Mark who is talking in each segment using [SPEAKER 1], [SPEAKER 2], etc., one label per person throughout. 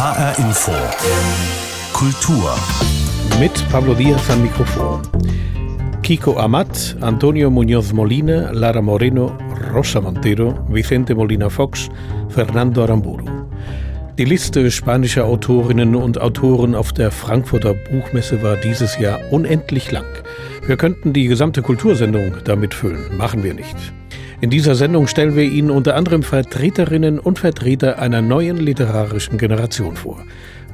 [SPEAKER 1] HR Info. Kultur.
[SPEAKER 2] Mit Pablo Diaz am Mikrofon. Kiko Amat, Antonio Muñoz Molina, Lara Moreno, Rosa Montero, Vicente Molina Fox, Fernando Aramburu. Die Liste spanischer Autorinnen und Autoren auf der Frankfurter Buchmesse war dieses Jahr unendlich lang. Wir könnten die gesamte Kultursendung damit füllen, machen wir nicht. In dieser Sendung stellen wir Ihnen unter anderem Vertreterinnen und Vertreter einer neuen literarischen Generation vor.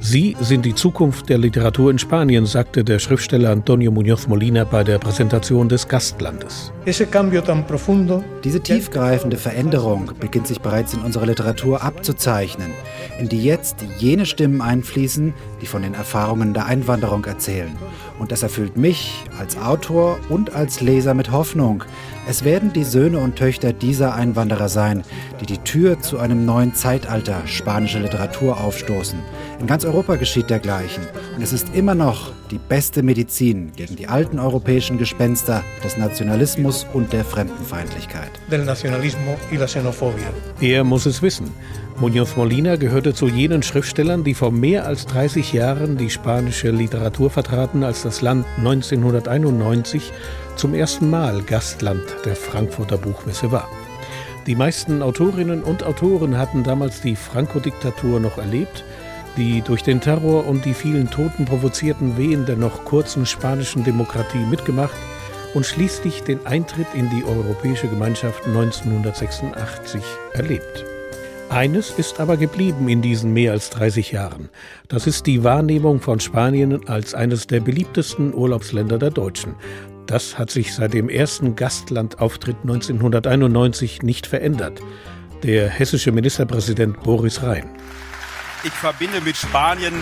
[SPEAKER 2] Sie sind die Zukunft der Literatur in Spanien, sagte der Schriftsteller Antonio Muñoz Molina bei der Präsentation des Gastlandes.
[SPEAKER 3] Diese tiefgreifende Veränderung beginnt sich bereits in unserer Literatur abzuzeichnen, in die jetzt jene Stimmen einfließen, die von den Erfahrungen der Einwanderung erzählen. Und das erfüllt mich als Autor und als Leser mit Hoffnung, es werden die Söhne und Töchter dieser Einwanderer sein, die die Tür zu einem neuen Zeitalter spanischer Literatur aufstoßen. In ganz Europa geschieht dergleichen. Und es ist immer noch die beste Medizin gegen die alten europäischen Gespenster des Nationalismus und der Fremdenfeindlichkeit.
[SPEAKER 2] Del nacionalismo y la xenofobia. Er muss es wissen. Muñoz Molina gehörte zu jenen Schriftstellern, die vor mehr als 30 Jahren die spanische Literatur vertraten, als das Land 1991 zum ersten Mal Gastland der Frankfurter Buchmesse war. Die meisten Autorinnen und Autoren hatten damals die Franco-Diktatur noch erlebt, die durch den Terror und die vielen Toten provozierten Wehen der noch kurzen spanischen Demokratie mitgemacht und schließlich den Eintritt in die Europäische Gemeinschaft 1986 erlebt. Eines ist aber geblieben in diesen mehr als 30 Jahren. Das ist die Wahrnehmung von Spanien als eines der beliebtesten Urlaubsländer der Deutschen. Das hat sich seit dem ersten Gastlandauftritt 1991 nicht verändert. Der hessische Ministerpräsident Boris Rhein.
[SPEAKER 4] Ich verbinde mit Spanien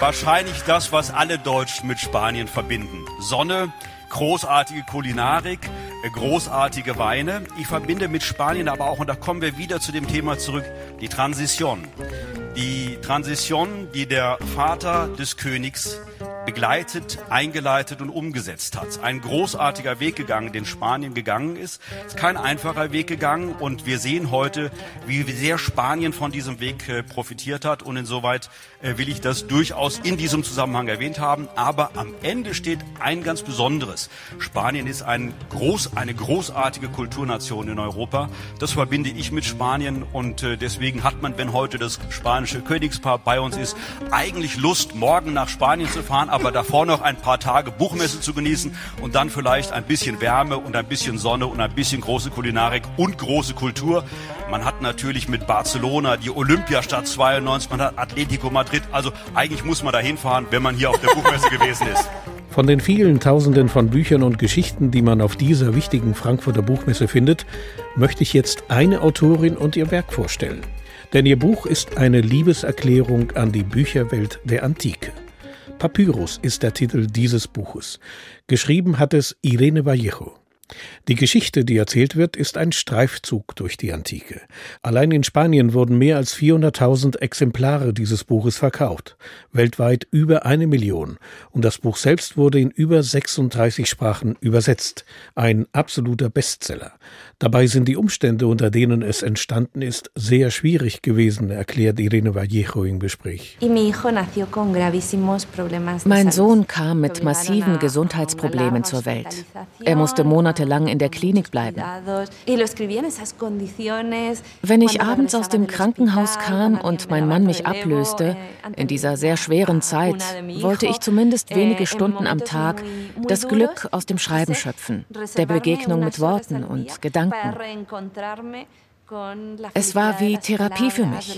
[SPEAKER 4] wahrscheinlich das, was alle Deutschen mit Spanien verbinden. Sonne, großartige Kulinarik, großartige Weine. Ich verbinde mit Spanien aber auch, und da kommen wir wieder zu dem Thema zurück, die Transition. Die Transition, die der Vater des Königs begleitet, eingeleitet und umgesetzt hat. Ein großartiger Weg gegangen, den Spanien gegangen ist. Ist kein einfacher Weg gegangen und wir sehen heute, wie sehr Spanien von diesem Weg äh, profitiert hat und insoweit äh, will ich das durchaus in diesem Zusammenhang erwähnt haben. Aber am Ende steht ein ganz Besonderes. Spanien ist ein groß, eine großartige Kulturnation in Europa. Das verbinde ich mit Spanien und äh, deswegen hat man, wenn heute das spanische Königspaar bei uns ist, eigentlich Lust, morgen nach Spanien zu fahren aber davor noch ein paar Tage Buchmesse zu genießen und dann vielleicht ein bisschen Wärme und ein bisschen Sonne und ein bisschen große Kulinarik und große Kultur. Man hat natürlich mit Barcelona die Olympiastadt 92, man hat Atletico Madrid. Also eigentlich muss man da hinfahren, wenn man hier auf der Buchmesse gewesen ist.
[SPEAKER 2] Von den vielen Tausenden von Büchern und Geschichten, die man auf dieser wichtigen Frankfurter Buchmesse findet, möchte ich jetzt eine Autorin und ihr Werk vorstellen. Denn ihr Buch ist eine Liebeserklärung an die Bücherwelt der Antike. Papyrus ist der Titel dieses Buches. Geschrieben hat es Irene Vallejo. Die Geschichte, die erzählt wird, ist ein Streifzug durch die Antike. Allein in Spanien wurden mehr als 400.000 Exemplare dieses Buches verkauft, weltweit über eine Million, und das Buch selbst wurde in über 36 Sprachen übersetzt, ein absoluter Bestseller. Dabei sind die Umstände, unter denen es entstanden ist, sehr schwierig gewesen, erklärt Irene Vallejo im Gespräch.
[SPEAKER 5] Mein Sohn kam mit massiven Gesundheitsproblemen zur Welt. Er musste monatelang in der Klinik bleiben. Wenn ich abends aus dem Krankenhaus kam und mein Mann mich ablöste, in dieser sehr schweren Zeit, wollte ich zumindest wenige Stunden am Tag das Glück aus dem Schreiben schöpfen, der Begegnung mit Worten und Gedanken Gedanken. Es war wie Therapie für mich.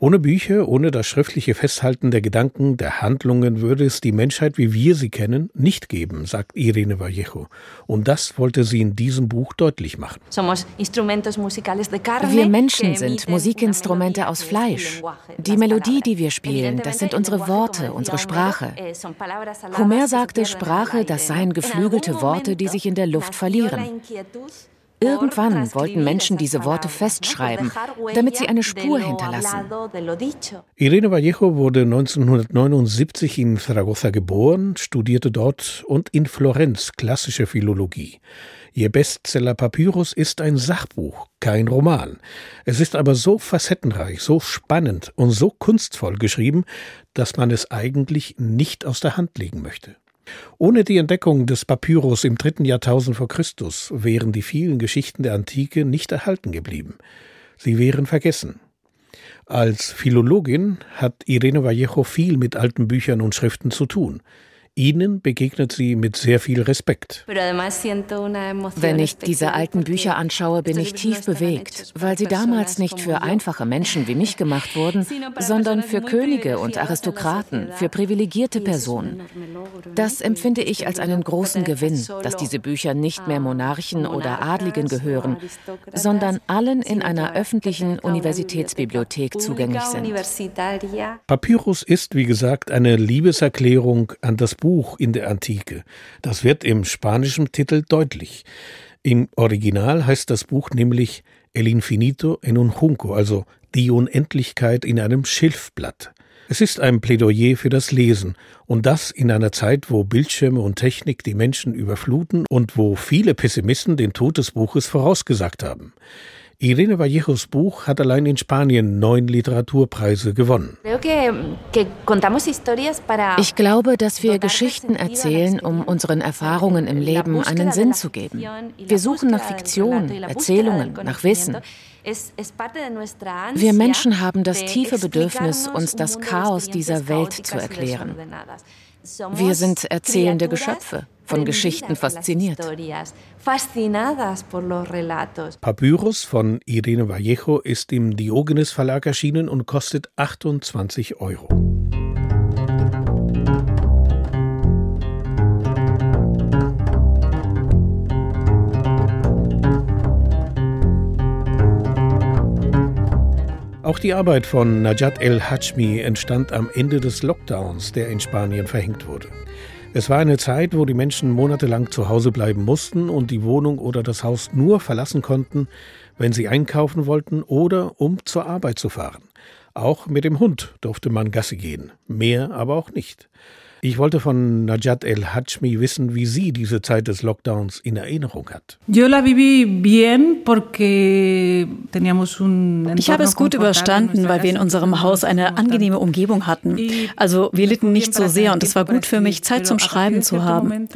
[SPEAKER 2] Ohne Bücher, ohne das schriftliche Festhalten der Gedanken, der Handlungen würde es die Menschheit, wie wir sie kennen, nicht geben, sagt Irene Vallejo. Und das wollte sie in diesem Buch deutlich machen.
[SPEAKER 5] Wir Menschen sind Musikinstrumente aus Fleisch. Die Melodie, die wir spielen, das sind unsere Worte, unsere Sprache. Eh, Homer sagte, Sprache, das seien geflügelte Worte, die sich in der Luft verlieren. Irgendwann wollten Menschen diese Worte festschreiben, damit sie eine Spur hinterlassen.
[SPEAKER 2] Irene Vallejo wurde 1979 in Zaragoza geboren, studierte dort und in Florenz klassische Philologie. Ihr Bestseller Papyrus ist ein Sachbuch, kein Roman. Es ist aber so facettenreich, so spannend und so kunstvoll geschrieben, dass man es eigentlich nicht aus der Hand legen möchte. Ohne die Entdeckung des Papyrus im dritten Jahrtausend vor Christus wären die vielen Geschichten der Antike nicht erhalten geblieben. Sie wären vergessen. Als Philologin hat Irene Vallejo viel mit alten Büchern und Schriften zu tun. Ihnen begegnet sie mit sehr viel Respekt.
[SPEAKER 5] Wenn ich diese alten Bücher anschaue, bin ich tief bewegt, weil sie damals nicht für einfache Menschen wie mich gemacht wurden, sondern für Könige und Aristokraten, für privilegierte Personen. Das empfinde ich als einen großen Gewinn, dass diese Bücher nicht mehr Monarchen oder Adligen gehören, sondern allen in einer öffentlichen Universitätsbibliothek zugänglich sind.
[SPEAKER 2] Papyrus ist, wie gesagt, eine Liebeserklärung an das Buch in der Antike. Das wird im spanischen Titel deutlich. Im Original heißt das Buch nämlich El Infinito en un Junco, also die Unendlichkeit in einem Schilfblatt. Es ist ein Plädoyer für das Lesen und das in einer Zeit, wo Bildschirme und Technik die Menschen überfluten und wo viele Pessimisten den Tod des Buches vorausgesagt haben. Irene Vallejos Buch hat allein in Spanien neun Literaturpreise gewonnen.
[SPEAKER 5] Ich glaube, dass wir Geschichten erzählen, um unseren Erfahrungen im Leben einen Sinn zu geben. Wir suchen nach Fiktion, Erzählungen, nach Wissen. Wir Menschen haben das tiefe Bedürfnis, uns das Chaos dieser Welt zu erklären. Wir sind erzählende Geschöpfe, von Geschichten fasziniert.
[SPEAKER 2] Papyrus von Irene Vallejo ist im Diogenes Verlag erschienen und kostet 28 Euro. Auch die Arbeit von Najat El-Hajmi entstand am Ende des Lockdowns, der in Spanien verhängt wurde. Es war eine Zeit, wo die Menschen monatelang zu Hause bleiben mussten und die Wohnung oder das Haus nur verlassen konnten, wenn sie einkaufen wollten oder um zur Arbeit zu fahren. Auch mit dem Hund durfte man Gasse gehen, mehr aber auch nicht. Ich wollte von Najat El-Hajmi wissen, wie sie diese Zeit des Lockdowns in Erinnerung hat.
[SPEAKER 6] Ich habe es gut überstanden, weil wir in unserem Haus eine angenehme Umgebung hatten. Also wir litten nicht so sehr und es war gut für mich, Zeit zum Schreiben zu haben.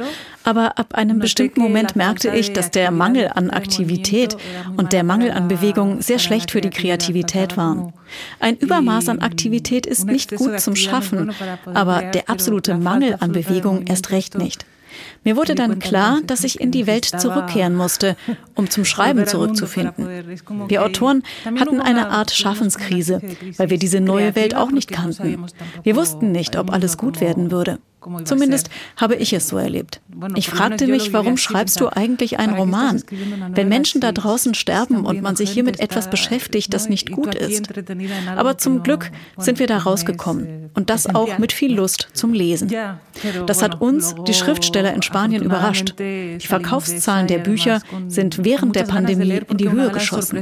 [SPEAKER 6] Aber ab einem bestimmten Moment merkte ich, dass der Mangel an Aktivität und der Mangel an Bewegung sehr schlecht für die Kreativität waren. Ein Übermaß an Aktivität ist nicht gut zum Schaffen, aber der absolute Mangel an Bewegung erst recht nicht. Mir wurde dann klar, dass ich in die Welt zurückkehren musste, um zum Schreiben zurückzufinden. Wir Autoren hatten eine Art Schaffenskrise, weil wir diese neue Welt auch nicht kannten. Wir wussten nicht, ob alles gut werden würde. Zumindest habe ich es so erlebt. Ich fragte mich, warum schreibst du eigentlich einen Roman? Wenn Menschen da draußen sterben und man sich hier mit etwas beschäftigt, das nicht gut ist. Aber zum Glück sind wir da rausgekommen und das auch mit viel Lust zum Lesen. Das hat uns, die Schriftsteller in Spanien, überrascht. Die Verkaufszahlen der Bücher sind während der Pandemie in die Höhe geschossen.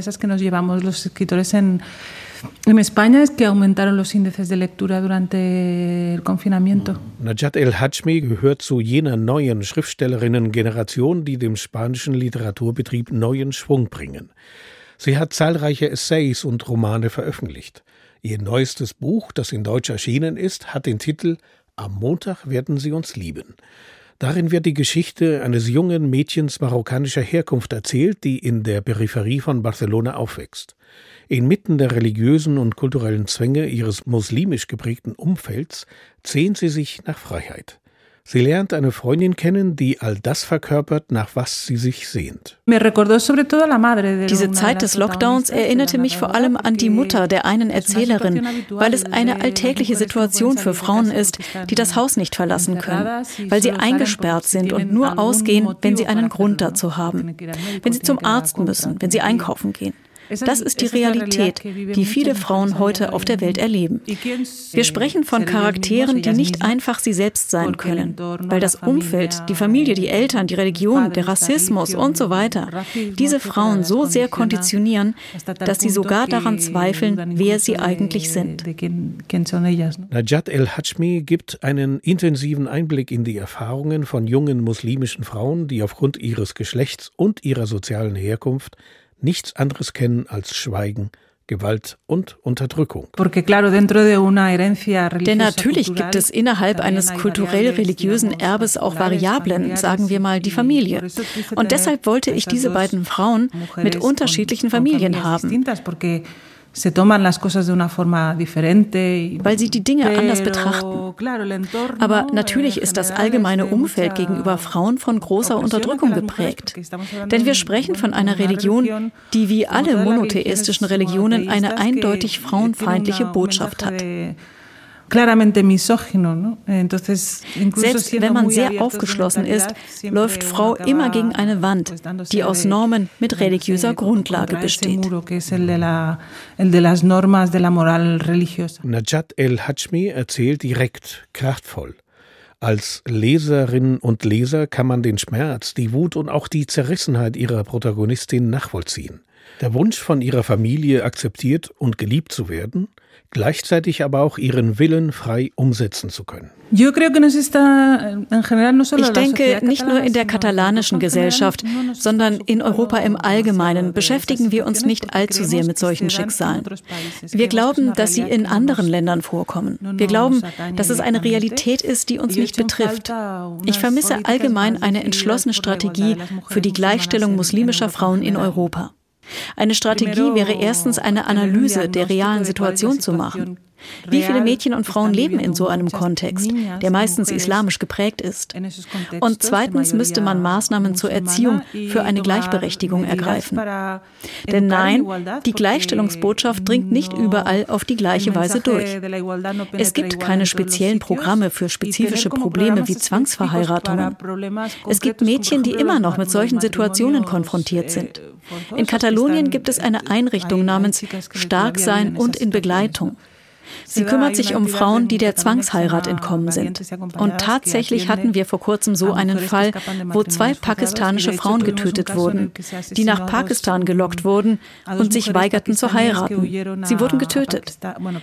[SPEAKER 2] En España es que aumentaron los índices de lectura durante el confinamiento. Najat El-Hajmi gehört zu jener neuen Schriftstellerinnen-Generation, die dem spanischen Literaturbetrieb neuen Schwung bringen. Sie hat zahlreiche Essays und Romane veröffentlicht. Ihr neuestes Buch, das in Deutsch erschienen ist, hat den Titel Am Montag werden Sie uns lieben. Darin wird die Geschichte eines jungen Mädchens marokkanischer Herkunft erzählt, die in der Peripherie von Barcelona aufwächst. Inmitten der religiösen und kulturellen Zwänge ihres muslimisch geprägten Umfelds sehnt sie sich nach Freiheit. Sie lernt eine Freundin kennen, die all das verkörpert, nach was sie sich sehnt.
[SPEAKER 6] Diese Zeit des Lockdowns erinnerte mich vor allem an die Mutter der einen Erzählerin, weil es eine alltägliche Situation für Frauen ist, die das Haus nicht verlassen können, weil sie eingesperrt sind und nur ausgehen, wenn sie einen Grund dazu haben, wenn sie zum Arzt müssen, wenn sie einkaufen gehen. Das ist die Realität, die viele Frauen heute auf der Welt erleben. Wir sprechen von Charakteren, die nicht einfach sie selbst sein können, weil das Umfeld, die Familie, die Eltern, die Religion, der Rassismus und so weiter diese Frauen so sehr konditionieren, dass sie sogar daran zweifeln, wer sie eigentlich sind.
[SPEAKER 2] Najat El-Hajmi gibt einen intensiven Einblick in die Erfahrungen von jungen muslimischen Frauen, die aufgrund ihres Geschlechts und ihrer sozialen Herkunft nichts anderes kennen als Schweigen, Gewalt und Unterdrückung.
[SPEAKER 6] Denn natürlich gibt es innerhalb eines kulturell-religiösen Erbes auch Variablen, sagen wir mal die Familie. Und deshalb wollte ich diese beiden Frauen mit unterschiedlichen Familien haben weil sie die Dinge anders betrachten. Aber natürlich ist das allgemeine Umfeld gegenüber Frauen von großer Unterdrückung geprägt. Denn wir sprechen von einer Religion, die wie alle monotheistischen Religionen eine eindeutig frauenfeindliche Botschaft hat claramente misógino. ¿no? Entonces, Selbst wenn man sehr aufgeschlossen ist, läuft Frau immer gegen eine Wand, die aus Normen mit religiöser Grundlage besteht.
[SPEAKER 2] Najat el-Hajmi erzählt direkt, kraftvoll. Als Leserinnen und Leser kann man den Schmerz, die Wut und auch die Zerrissenheit ihrer Protagonistin nachvollziehen. Der Wunsch von ihrer Familie akzeptiert und geliebt zu werden, gleichzeitig aber auch ihren Willen frei umsetzen zu können.
[SPEAKER 6] Ich denke, nicht nur in der katalanischen Gesellschaft, sondern in Europa im Allgemeinen beschäftigen wir uns nicht allzu sehr mit solchen Schicksalen. Wir glauben, dass sie in anderen Ländern vorkommen. Wir glauben, dass es eine Realität ist, die uns nicht betrifft. Ich vermisse allgemein eine entschlossene Strategie für die Gleichstellung muslimischer Frauen in Europa. Eine Strategie wäre erstens eine Analyse der realen Situation zu machen. Wie viele Mädchen und Frauen leben in so einem Kontext, der meistens islamisch geprägt ist? Und zweitens müsste man Maßnahmen zur Erziehung für eine Gleichberechtigung ergreifen. Denn nein, die Gleichstellungsbotschaft dringt nicht überall auf die gleiche Weise durch. Es gibt keine speziellen Programme für spezifische Probleme wie Zwangsverheiratungen. Es gibt Mädchen, die immer noch mit solchen Situationen konfrontiert sind. In Katalonien gibt es eine Einrichtung namens Stark sein und in Begleitung. Sie kümmert sich um Frauen, die der Zwangsheirat entkommen sind. Und tatsächlich hatten wir vor kurzem so einen Fall, wo zwei pakistanische Frauen getötet wurden, die nach Pakistan gelockt wurden und sich weigerten zu heiraten. Sie wurden getötet.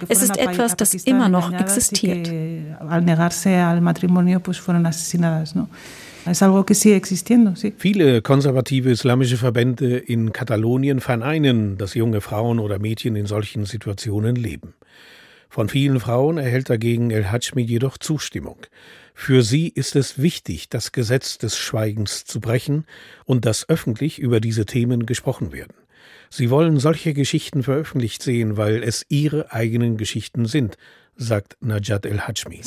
[SPEAKER 6] Es ist etwas, das immer noch existiert.
[SPEAKER 2] Viele konservative islamische Verbände in Katalonien verneinen, dass junge Frauen oder Mädchen in solchen Situationen leben. Von vielen Frauen erhält dagegen El Hajmi jedoch Zustimmung. Für sie ist es wichtig, das Gesetz des Schweigens zu brechen und dass öffentlich über diese Themen gesprochen werden. Sie wollen solche Geschichten veröffentlicht sehen, weil es ihre eigenen Geschichten sind, sagt Najat El-Hajmi.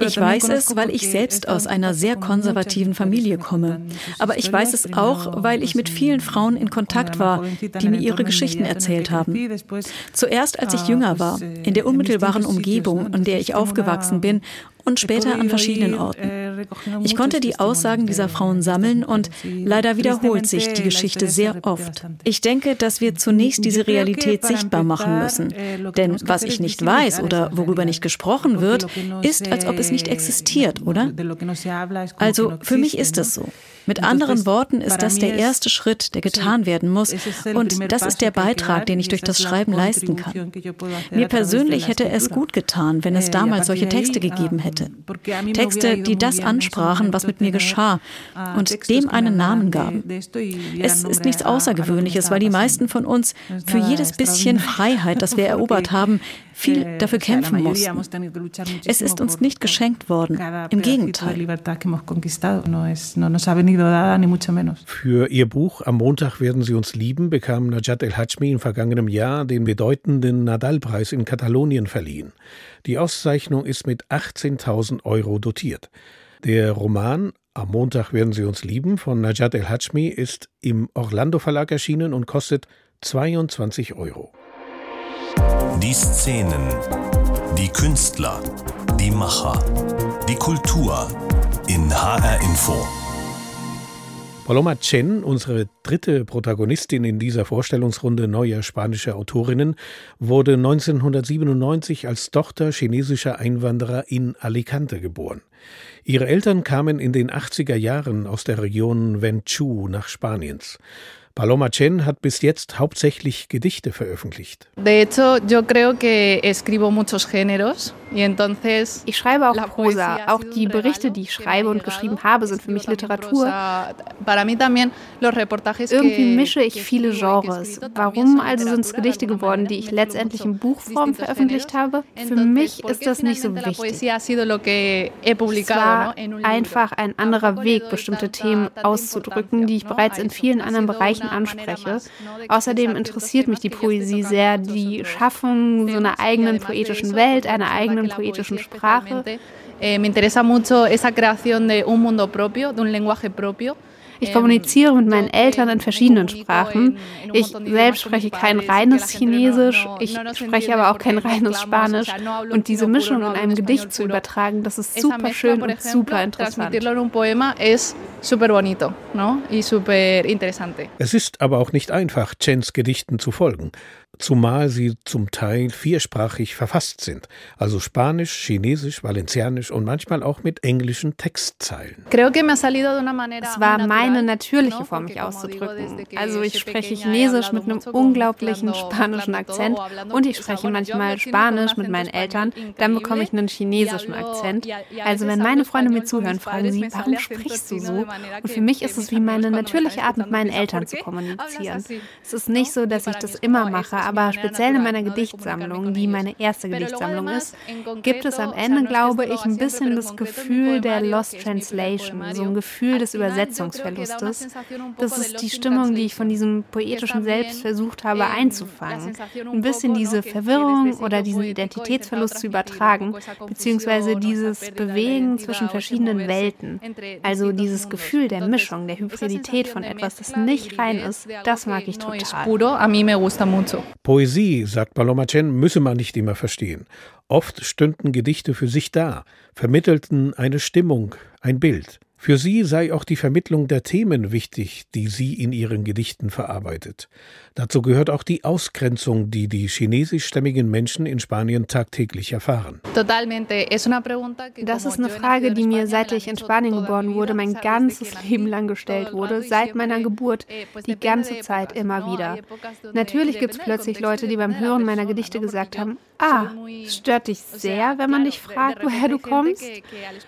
[SPEAKER 2] Ich
[SPEAKER 6] weiß es, weil ich selbst aus einer sehr konservativen Familie komme. Aber ich weiß es auch, weil ich mit vielen Frauen in Kontakt war, die mir ihre Geschichten erzählt haben. Zuerst, als ich jünger war, in der unmittelbaren Umgebung, in der ich aufgewachsen bin und später an verschiedenen Orten. Ich konnte die Aussagen dieser Frauen sammeln und leider wiederholt sich die Geschichte sehr oft. Ich denke, dass wir zunächst diese Realität sichtbar machen müssen. Denn was ich nicht weiß oder worüber nicht gesprochen wird, ist, als ob es nicht existiert, oder? Also für mich ist es so. Mit anderen Worten ist das der erste Schritt, der getan werden muss. Und das ist der Beitrag, den ich durch das Schreiben leisten kann. Mir persönlich hätte es gut getan, wenn es damals solche Texte gegeben hätte. Texte, die das ansprachen, was mit mir geschah und dem einen Namen gaben. Es ist nichts Außergewöhnliches, weil die meisten von uns für jedes bisschen Freiheit, das wir erobert haben, viel eh, dafür kämpfen mussten. Es ist uns nicht geschenkt worden. Im Gegenteil.
[SPEAKER 2] Für ihr Buch Am Montag werden Sie uns lieben bekam Najat El-Hajmi im vergangenen Jahr den bedeutenden Nadal-Preis in Katalonien verliehen. Die Auszeichnung ist mit 18.000 Euro dotiert. Der Roman Am Montag werden Sie uns lieben von Najat El-Hajmi ist im Orlando Verlag erschienen und kostet 22 Euro.
[SPEAKER 1] Die Szenen, die Künstler, die Macher, die Kultur in HR Info.
[SPEAKER 2] Paloma Chen, unsere dritte Protagonistin in dieser Vorstellungsrunde neuer spanischer Autorinnen, wurde 1997 als Tochter chinesischer Einwanderer in Alicante geboren. Ihre Eltern kamen in den 80er Jahren aus der Region Venchú nach Spaniens. Paloma Chen hat bis jetzt hauptsächlich Gedichte veröffentlicht.
[SPEAKER 7] De hecho, yo creo que escribo muchos géneros
[SPEAKER 8] Ich schreibe auch Prosa. Auch die Berichte, die ich schreibe und geschrieben habe, sind für mich Literatur. Irgendwie mische ich viele Genres. Warum also sind es Gedichte geworden, die ich letztendlich in Buchform veröffentlicht habe? Für mich ist das nicht so wichtig. Es war einfach ein anderer Weg, bestimmte Themen auszudrücken, die ich bereits in vielen anderen Bereichen anspreche. Außerdem interessiert mich die Poesie sehr, die Schaffung so einer eigenen poetischen Welt, einer eigenen poetischen Sprache.
[SPEAKER 7] Me interesa mucho esa creación de un mundo propio, de un lenguaje propio.
[SPEAKER 8] Ich kommuniziere mit meinen Eltern in verschiedenen Sprachen. Ich selbst spreche kein reines Chinesisch, ich spreche aber auch kein reines Spanisch. Und diese Mischung in einem Gedicht zu übertragen, das ist super schön und super interessant.
[SPEAKER 2] Es ist aber auch nicht einfach, Chens Gedichten zu folgen zumal sie zum Teil viersprachig verfasst sind, also Spanisch, Chinesisch, Valencianisch und manchmal auch mit englischen Textzeilen.
[SPEAKER 8] Es war meine natürliche Form, mich auszudrücken. Also ich spreche Chinesisch mit einem unglaublichen spanischen Akzent und ich spreche manchmal Spanisch mit meinen Eltern, dann bekomme ich einen chinesischen Akzent. Also wenn meine Freunde mir zuhören, fragen sie, warum sprichst du so? Und für mich ist es wie meine natürliche Art, mit meinen Eltern zu kommunizieren. Es ist nicht so, dass ich das immer mache, aber speziell in meiner Gedichtsammlung, die meine erste Gedichtsammlung ist, gibt es am Ende, glaube ich, ein bisschen das Gefühl der Lost Translation, so ein Gefühl des Übersetzungsverlustes. Das ist die Stimmung, die ich von diesem poetischen Selbst versucht habe einzufangen. Ein bisschen diese Verwirrung oder diesen Identitätsverlust zu übertragen, beziehungsweise dieses Bewegen zwischen verschiedenen Welten. Also dieses Gefühl der Mischung, der Hybridität von etwas, das nicht rein ist, das mag ich total.
[SPEAKER 2] Poesie, sagt Paloma Chen, müsse man nicht immer verstehen. Oft stünden Gedichte für sich da, vermittelten eine Stimmung, ein Bild. Für sie sei auch die Vermittlung der Themen wichtig, die sie in ihren Gedichten verarbeitet. Dazu gehört auch die Ausgrenzung, die die chinesischstämmigen Menschen in Spanien tagtäglich erfahren.
[SPEAKER 8] Das ist eine Frage, die mir, seit ich in Spanien geboren wurde, mein ganzes Leben lang gestellt wurde, seit meiner Geburt, die ganze Zeit immer wieder. Natürlich gibt es plötzlich Leute, die beim Hören meiner Gedichte gesagt haben, ah, es stört dich sehr, wenn man dich fragt, woher du kommst.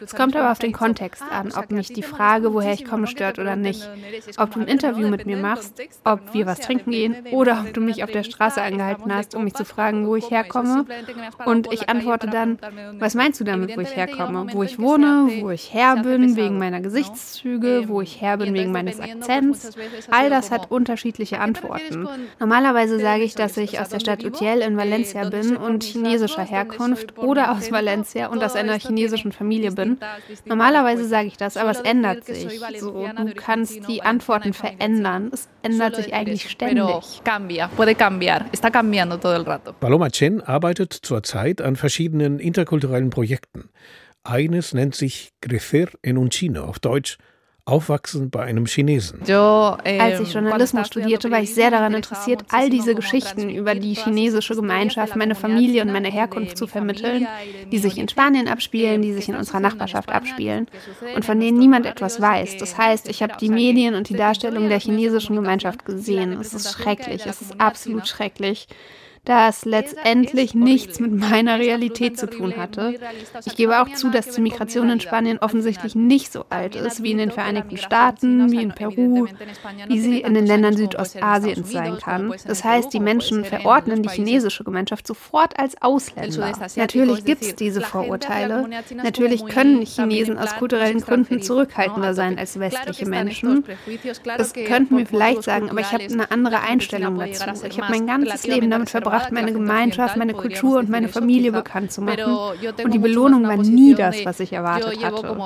[SPEAKER 8] Es kommt aber auf den Kontext an, ob mich die Frage, woher ich komme, stört oder nicht. Ob du ein Interview mit mir machst, ob wir was trinken gehen oder ob du mich auf der Straße angehalten hast, um mich zu fragen, wo ich herkomme. Und ich antworte dann, was meinst du damit, wo ich herkomme? Wo ich wohne, wo ich her bin, wegen meiner Gesichtszüge, wo ich her bin, wegen meines Akzents. All das hat unterschiedliche Antworten. Normalerweise sage ich, dass ich aus der Stadt Utiel in Valencia bin und chinesischer Herkunft oder aus Valencia und aus einer chinesischen Familie bin. Normalerweise sage ich das, aber aber es ändert sich. So, du kannst die Antworten verändern. Es ändert sich eigentlich ständig.
[SPEAKER 2] Paloma Chen arbeitet zurzeit an verschiedenen interkulturellen Projekten. Eines nennt sich Crecer en un Chino, auf Deutsch Aufwachsen bei einem Chinesen.
[SPEAKER 8] Als ich Journalismus studierte, war ich sehr daran interessiert, all diese Geschichten über die chinesische Gemeinschaft, meine Familie und meine Herkunft zu vermitteln, die sich in Spanien abspielen, die sich in unserer Nachbarschaft abspielen und von denen niemand etwas weiß. Das heißt, ich habe die Medien und die Darstellung der chinesischen Gemeinschaft gesehen. Es ist schrecklich, es ist absolut schrecklich das letztendlich nichts mit meiner Realität zu tun hatte. Ich gebe auch zu, dass die Migration in Spanien offensichtlich nicht so alt ist wie in den Vereinigten Staaten, wie in Peru, wie sie in den Ländern Südostasiens sein kann. Das heißt, die Menschen verordnen die chinesische Gemeinschaft sofort als Ausländer. Natürlich gibt es diese Vorurteile. Natürlich können Chinesen aus kulturellen Gründen zurückhaltender sein als westliche Menschen. Das könnten wir vielleicht sagen, aber ich habe eine andere Einstellung dazu. Ich habe mein ganzes Leben damit verbracht, verbracht, meine Gemeinschaft, meine Kultur und meine Familie bekannt zu machen. Und die Belohnung war nie das, was ich erwartet hatte.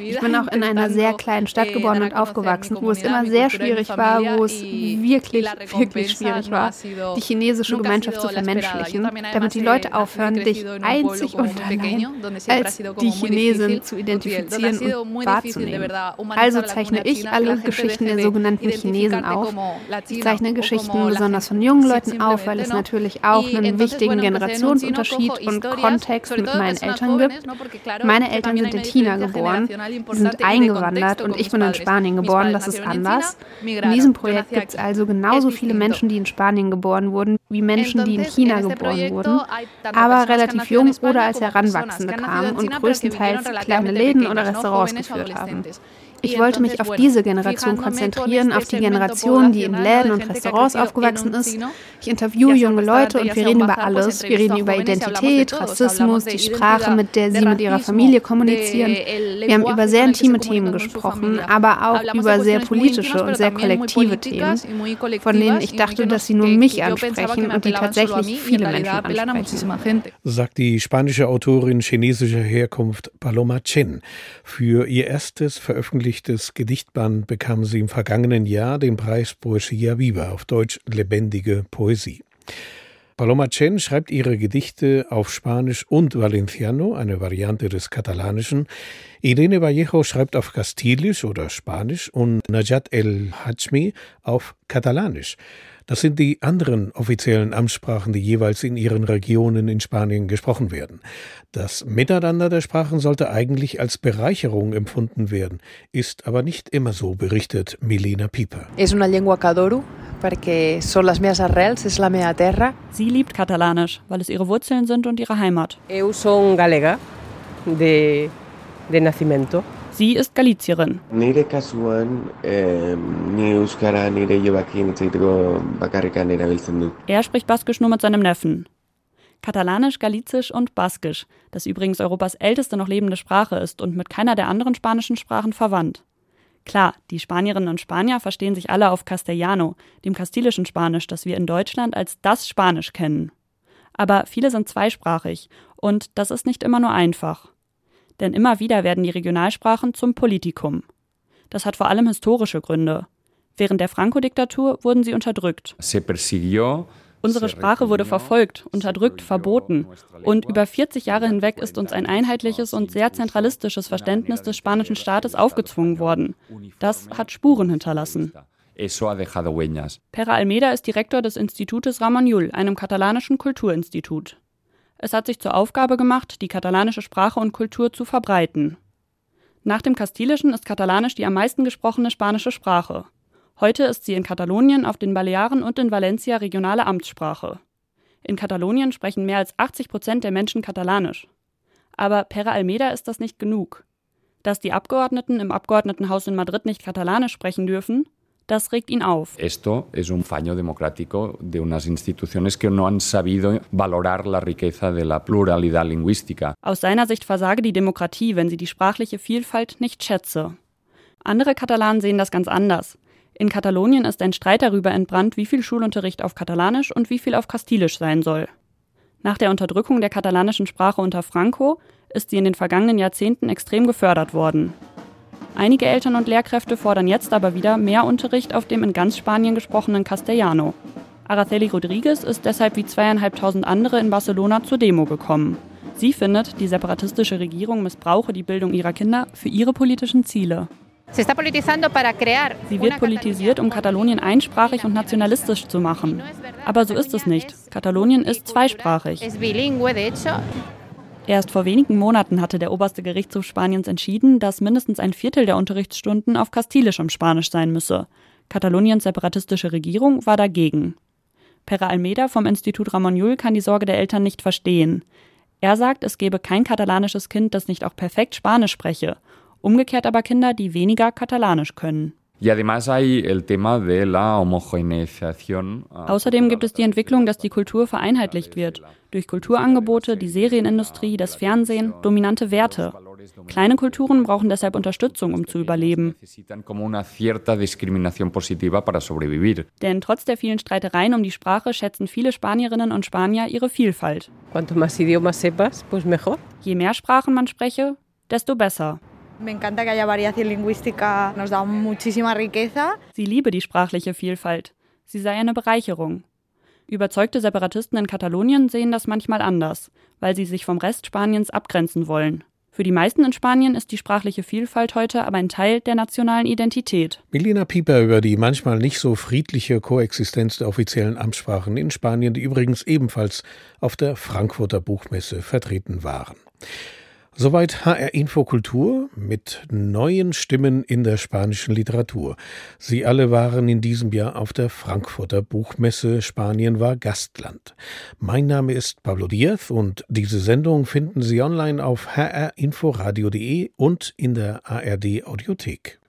[SPEAKER 8] Ich bin auch in einer sehr kleinen Stadt geboren und aufgewachsen, wo es immer sehr schwierig war, wo es wirklich, wirklich schwierig war, die chinesische Gemeinschaft zu vermenschlichen, damit die Leute aufhören, dich einzig und allein als die Chinesin zu identifizieren und wahrzunehmen. Also zeichne ich alle Geschichten der sogenannten Chinesen auf. Ich zeichne Geschichten besonders von jungen Leuten auf, weil es natürlich auch einen wichtigen Generationsunterschied und Kontext mit meinen Eltern gibt. Meine Eltern sind in China geboren, sind eingewandert und ich bin in Spanien geboren. Das ist anders. In diesem Projekt gibt es also genauso viele Menschen, die in Spanien geboren wurden, wie Menschen, die in China geboren wurden, aber relativ jung oder als Heranwachsende kamen und größtenteils kleine Läden oder Restaurants geführt haben. Ich wollte mich auf diese Generation konzentrieren, auf die Generation, die in Läden und Restaurants aufgewachsen ist. Ich interviewe junge Leute und wir reden über alles. Wir reden über Identität, Rassismus, die Sprache, mit der sie mit ihrer Familie kommunizieren. Wir haben über sehr intime Themen gesprochen, aber auch über sehr politische und sehr kollektive Themen, von denen ich dachte, dass sie nur mich ansprechen und die tatsächlich viele Menschen ansprechen.
[SPEAKER 2] Sagt die spanische Autorin chinesischer Herkunft Paloma Chen. Für ihr erstes veröffentlichtes veröffentlichtes Gedichtband bekam sie im vergangenen Jahr den Preis Poesia Viva, auf Deutsch lebendige Poesie. Paloma Chen schreibt ihre Gedichte auf Spanisch und Valenciano, eine Variante des Katalanischen. Irene Vallejo schreibt auf Kastilisch oder Spanisch und Najat El Hajmi auf Katalanisch. Das sind die anderen offiziellen Amtssprachen, die jeweils in ihren Regionen in Spanien gesprochen werden. Das Miteinander der Sprachen sollte eigentlich als Bereicherung empfunden werden, ist aber nicht immer so, berichtet Milena Pieper.
[SPEAKER 9] Es una lengua que adoro arrels, és la meva terra.
[SPEAKER 10] Sie liebt Katalanisch, weil es ihre Wurzeln sind und ihre Heimat.
[SPEAKER 9] Eu son galega de, de nacimiento.
[SPEAKER 10] Sie ist Galizierin. Er spricht Baskisch nur mit seinem Neffen. Katalanisch, Galizisch und Baskisch, das übrigens Europas älteste noch lebende Sprache ist und mit keiner der anderen spanischen Sprachen verwandt. Klar, die Spanierinnen und Spanier verstehen sich alle auf Castellano, dem kastilischen Spanisch, das wir in Deutschland als das Spanisch kennen. Aber viele sind zweisprachig und das ist nicht immer nur einfach denn immer wieder werden die Regionalsprachen zum Politikum. Das hat vor allem historische Gründe. Während der Franco-Diktatur wurden sie unterdrückt. Unsere Sprache wurde verfolgt, unterdrückt, verboten. Und über 40 Jahre hinweg ist uns ein einheitliches und sehr zentralistisches Verständnis des spanischen Staates aufgezwungen worden. Das hat Spuren hinterlassen. Pera Almeida ist Direktor des Institutes Ramon Llull, einem katalanischen Kulturinstitut. Es hat sich zur Aufgabe gemacht, die katalanische Sprache und Kultur zu verbreiten. Nach dem Kastilischen ist Katalanisch die am meisten gesprochene spanische Sprache. Heute ist sie in Katalonien, auf den Balearen und in Valencia regionale Amtssprache. In Katalonien sprechen mehr als 80 Prozent der Menschen Katalanisch. Aber Pere Almeida ist das nicht genug. Dass die Abgeordneten im Abgeordnetenhaus in Madrid nicht Katalanisch sprechen dürfen, das regt ihn auf.
[SPEAKER 11] Esto es un fallo democrático de unas instituciones que no han sabido valorar la riqueza de la pluralidad lingüística.
[SPEAKER 10] Aus seiner Sicht versage die Demokratie, wenn sie die sprachliche Vielfalt nicht schätze. Andere Katalanen sehen das ganz anders. In Katalonien ist ein Streit darüber entbrannt, wie viel Schulunterricht auf Katalanisch und wie viel auf Kastilisch sein soll. Nach der Unterdrückung der katalanischen Sprache unter Franco ist sie in den vergangenen Jahrzehnten extrem gefördert worden. Einige Eltern und Lehrkräfte fordern jetzt aber wieder mehr Unterricht auf dem in ganz Spanien gesprochenen Castellano. Araceli Rodriguez ist deshalb wie zweieinhalbtausend andere in Barcelona zur Demo gekommen. Sie findet, die separatistische Regierung missbrauche die Bildung ihrer Kinder für ihre politischen Ziele. Sie wird politisiert, um Katalonien einsprachig und nationalistisch zu machen. Aber so ist es nicht. Katalonien ist zweisprachig. Erst vor wenigen Monaten hatte der oberste Gerichtshof Spaniens entschieden, dass mindestens ein Viertel der Unterrichtsstunden auf Kastilisch und Spanisch sein müsse. Kataloniens separatistische Regierung war dagegen. Pere Almeida vom Institut Ramon kann die Sorge der Eltern nicht verstehen. Er sagt, es gebe kein katalanisches Kind, das nicht auch perfekt Spanisch spreche. Umgekehrt aber Kinder, die weniger Katalanisch können. Außerdem gibt es die Entwicklung, dass die Kultur vereinheitlicht wird. Durch Kulturangebote, die Serienindustrie, das Fernsehen, dominante Werte. Kleine Kulturen brauchen deshalb Unterstützung, um zu überleben. Denn trotz der vielen Streitereien um die Sprache schätzen viele Spanierinnen und Spanier ihre Vielfalt. Je mehr Sprachen man spreche, desto besser. Sie liebe die sprachliche Vielfalt. Sie sei eine Bereicherung. Überzeugte Separatisten in Katalonien sehen das manchmal anders, weil sie sich vom Rest Spaniens abgrenzen wollen. Für die meisten in Spanien ist die sprachliche Vielfalt heute aber ein Teil der nationalen Identität.
[SPEAKER 2] Milena Pieper über die manchmal nicht so friedliche Koexistenz der offiziellen Amtssprachen in Spanien, die übrigens ebenfalls auf der Frankfurter Buchmesse vertreten waren. Soweit HR Infokultur mit neuen Stimmen in der spanischen Literatur. Sie alle waren in diesem Jahr auf der Frankfurter Buchmesse. Spanien war Gastland. Mein Name ist Pablo Diaz und diese Sendung finden Sie online auf hrinforadio.de und in der ARD Audiothek.